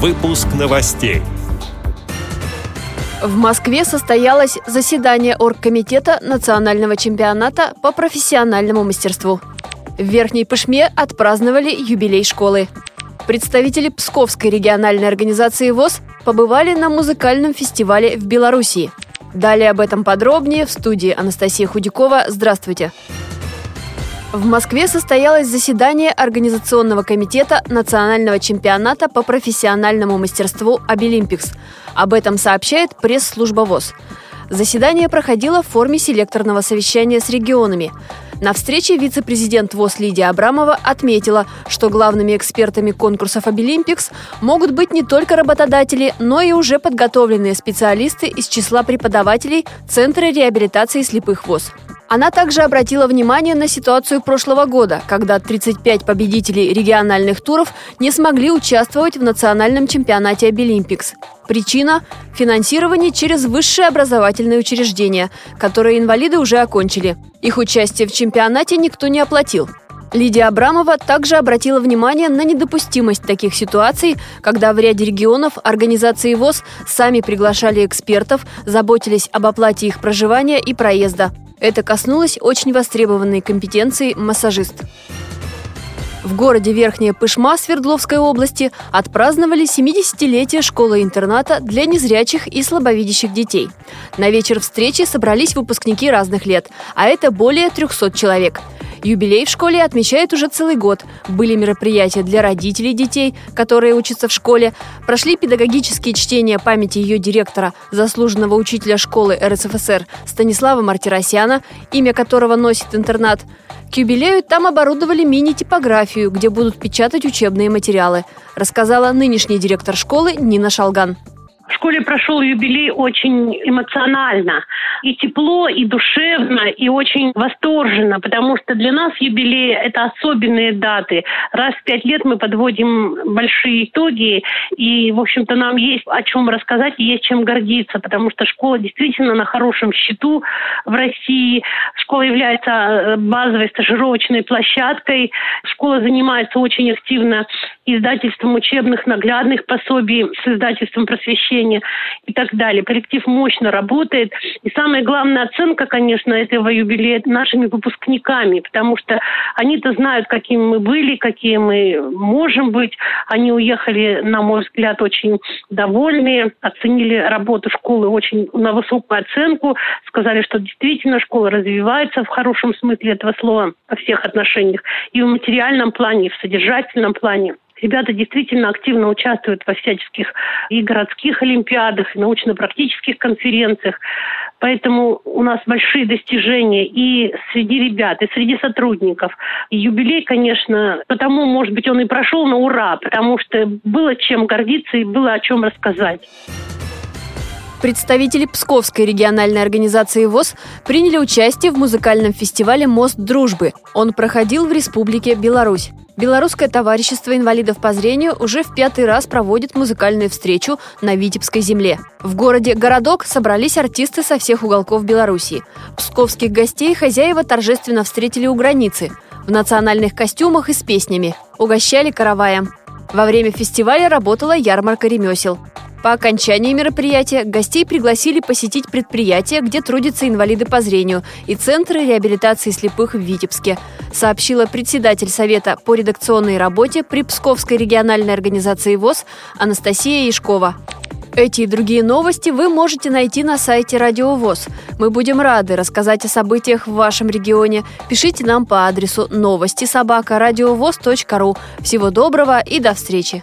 Выпуск новостей. В Москве состоялось заседание оргкомитета национального чемпионата по профессиональному мастерству. В Верхней Пышме отпраздновали юбилей школы. Представители Псковской региональной организации ВОЗ побывали на музыкальном фестивале в Белоруссии. Далее об этом подробнее в студии Анастасия Худякова. Здравствуйте! В Москве состоялось заседание Организационного комитета национального чемпионата по профессиональному мастерству «Обилимпикс». Об этом сообщает пресс-служба ВОЗ. Заседание проходило в форме селекторного совещания с регионами. На встрече вице-президент ВОЗ Лидия Абрамова отметила, что главными экспертами конкурсов «Обилимпикс» могут быть не только работодатели, но и уже подготовленные специалисты из числа преподавателей Центра реабилитации слепых ВОЗ. Она также обратила внимание на ситуацию прошлого года, когда 35 победителей региональных туров не смогли участвовать в национальном чемпионате Обилимпикс. Причина – финансирование через высшие образовательные учреждения, которые инвалиды уже окончили. Их участие в чемпионате никто не оплатил. Лидия Абрамова также обратила внимание на недопустимость таких ситуаций, когда в ряде регионов организации ВОЗ сами приглашали экспертов, заботились об оплате их проживания и проезда. Это коснулось очень востребованной компетенции массажист. В городе Верхняя Пышма Свердловской области отпраздновали 70-летие школы-интерната для незрячих и слабовидящих детей. На вечер встречи собрались выпускники разных лет, а это более 300 человек – Юбилей в школе отмечают уже целый год. Были мероприятия для родителей детей, которые учатся в школе. Прошли педагогические чтения памяти ее директора, заслуженного учителя школы РСФСР Станислава Мартиросяна, имя которого носит интернат. К юбилею там оборудовали мини-типографию, где будут печатать учебные материалы, рассказала нынешний директор школы Нина Шалган. Школе прошел юбилей очень эмоционально. И тепло, и душевно, и очень восторженно, потому что для нас юбилей – это особенные даты. Раз в пять лет мы подводим большие итоги, и, в общем-то, нам есть о чем рассказать и есть чем гордиться, потому что школа действительно на хорошем счету в России. Школа является э, базовой стажировочной площадкой. Школа занимается очень активно издательством учебных наглядных пособий, с издательством просвещения и так далее. Коллектив мощно работает. И самая главная оценка, конечно, этого юбилея нашими выпускниками, потому что они-то знают, какими мы были, какие мы можем быть. Они уехали, на мой взгляд, очень довольные, оценили работу школы очень на высокую оценку, сказали, что действительно школа развивается в хорошем смысле этого слова во всех отношениях, и в материальном плане, и в содержательном плане. Ребята действительно активно участвуют во всяческих и городских олимпиадах, и научно-практических конференциях. Поэтому у нас большие достижения и среди ребят, и среди сотрудников. И юбилей, конечно, потому, может быть, он и прошел на ура, потому что было чем гордиться и было о чем рассказать. Представители Псковской региональной организации ВОЗ приняли участие в музыкальном фестивале «Мост дружбы». Он проходил в Республике Беларусь. Белорусское товарищество инвалидов по зрению уже в пятый раз проводит музыкальную встречу на Витебской земле. В городе Городок собрались артисты со всех уголков Белоруссии. Псковских гостей хозяева торжественно встретили у границы в национальных костюмах и с песнями. Угощали караваем. Во время фестиваля работала ярмарка ремесел. По окончании мероприятия гостей пригласили посетить предприятие, где трудятся инвалиды по зрению, и центры реабилитации слепых в Витебске, сообщила председатель Совета по редакционной работе при Псковской региональной организации ВОЗ Анастасия Яшкова. Эти и другие новости вы можете найти на сайте Радио ВОЗ. Мы будем рады рассказать о событиях в вашем регионе. Пишите нам по адресу новости собака ру. Всего доброго и до встречи!